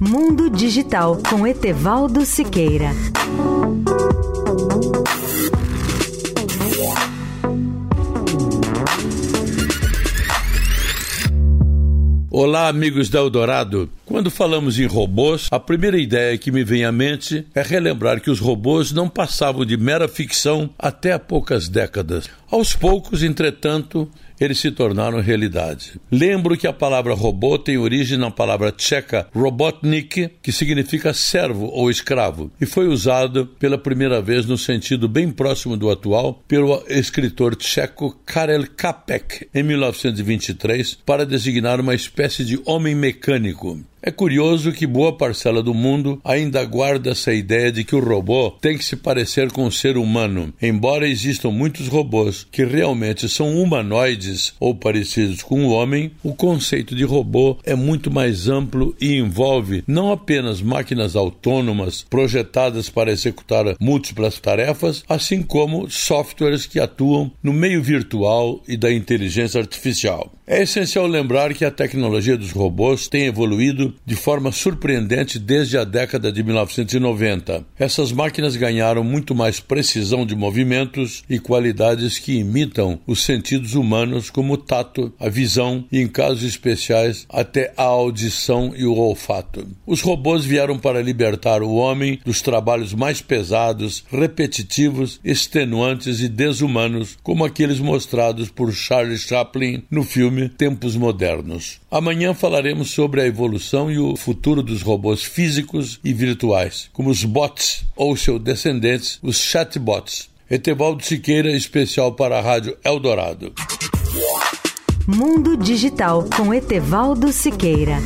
Mundo Digital com Etevaldo Siqueira. Olá, amigos da Eldorado. Quando falamos em robôs, a primeira ideia que me vem à mente é relembrar que os robôs não passavam de mera ficção até há poucas décadas. Aos poucos, entretanto, eles se tornaram realidade. Lembro que a palavra robô tem origem na palavra tcheca robotnik, que significa servo ou escravo, e foi usado pela primeira vez no sentido bem próximo do atual pelo escritor tcheco Karel Kapek em 1923 para designar uma espécie de homem mecânico. É curioso que boa parcela do mundo ainda guarda essa ideia de que o robô tem que se parecer com o ser humano, embora existam muitos robôs que realmente são humanoides ou parecidos com o homem, o conceito de robô é muito mais amplo e envolve não apenas máquinas autônomas projetadas para executar múltiplas tarefas, assim como softwares que atuam no meio virtual e da inteligência artificial. É essencial lembrar que a tecnologia dos robôs tem evoluído de forma surpreendente desde a década de 1990. Essas máquinas ganharam muito mais precisão de movimentos e qualidades que imitam os sentidos humanos, como o tato, a visão e, em casos especiais, até a audição e o olfato. Os robôs vieram para libertar o homem dos trabalhos mais pesados, repetitivos, extenuantes e desumanos, como aqueles mostrados por Charles Chaplin no filme Tempos Modernos. Amanhã falaremos sobre a evolução e o futuro dos robôs físicos e virtuais, como os bots ou seus descendentes, os chatbots. Etevaldo Siqueira, especial para a Rádio Eldorado. Mundo Digital com Etevaldo Siqueira.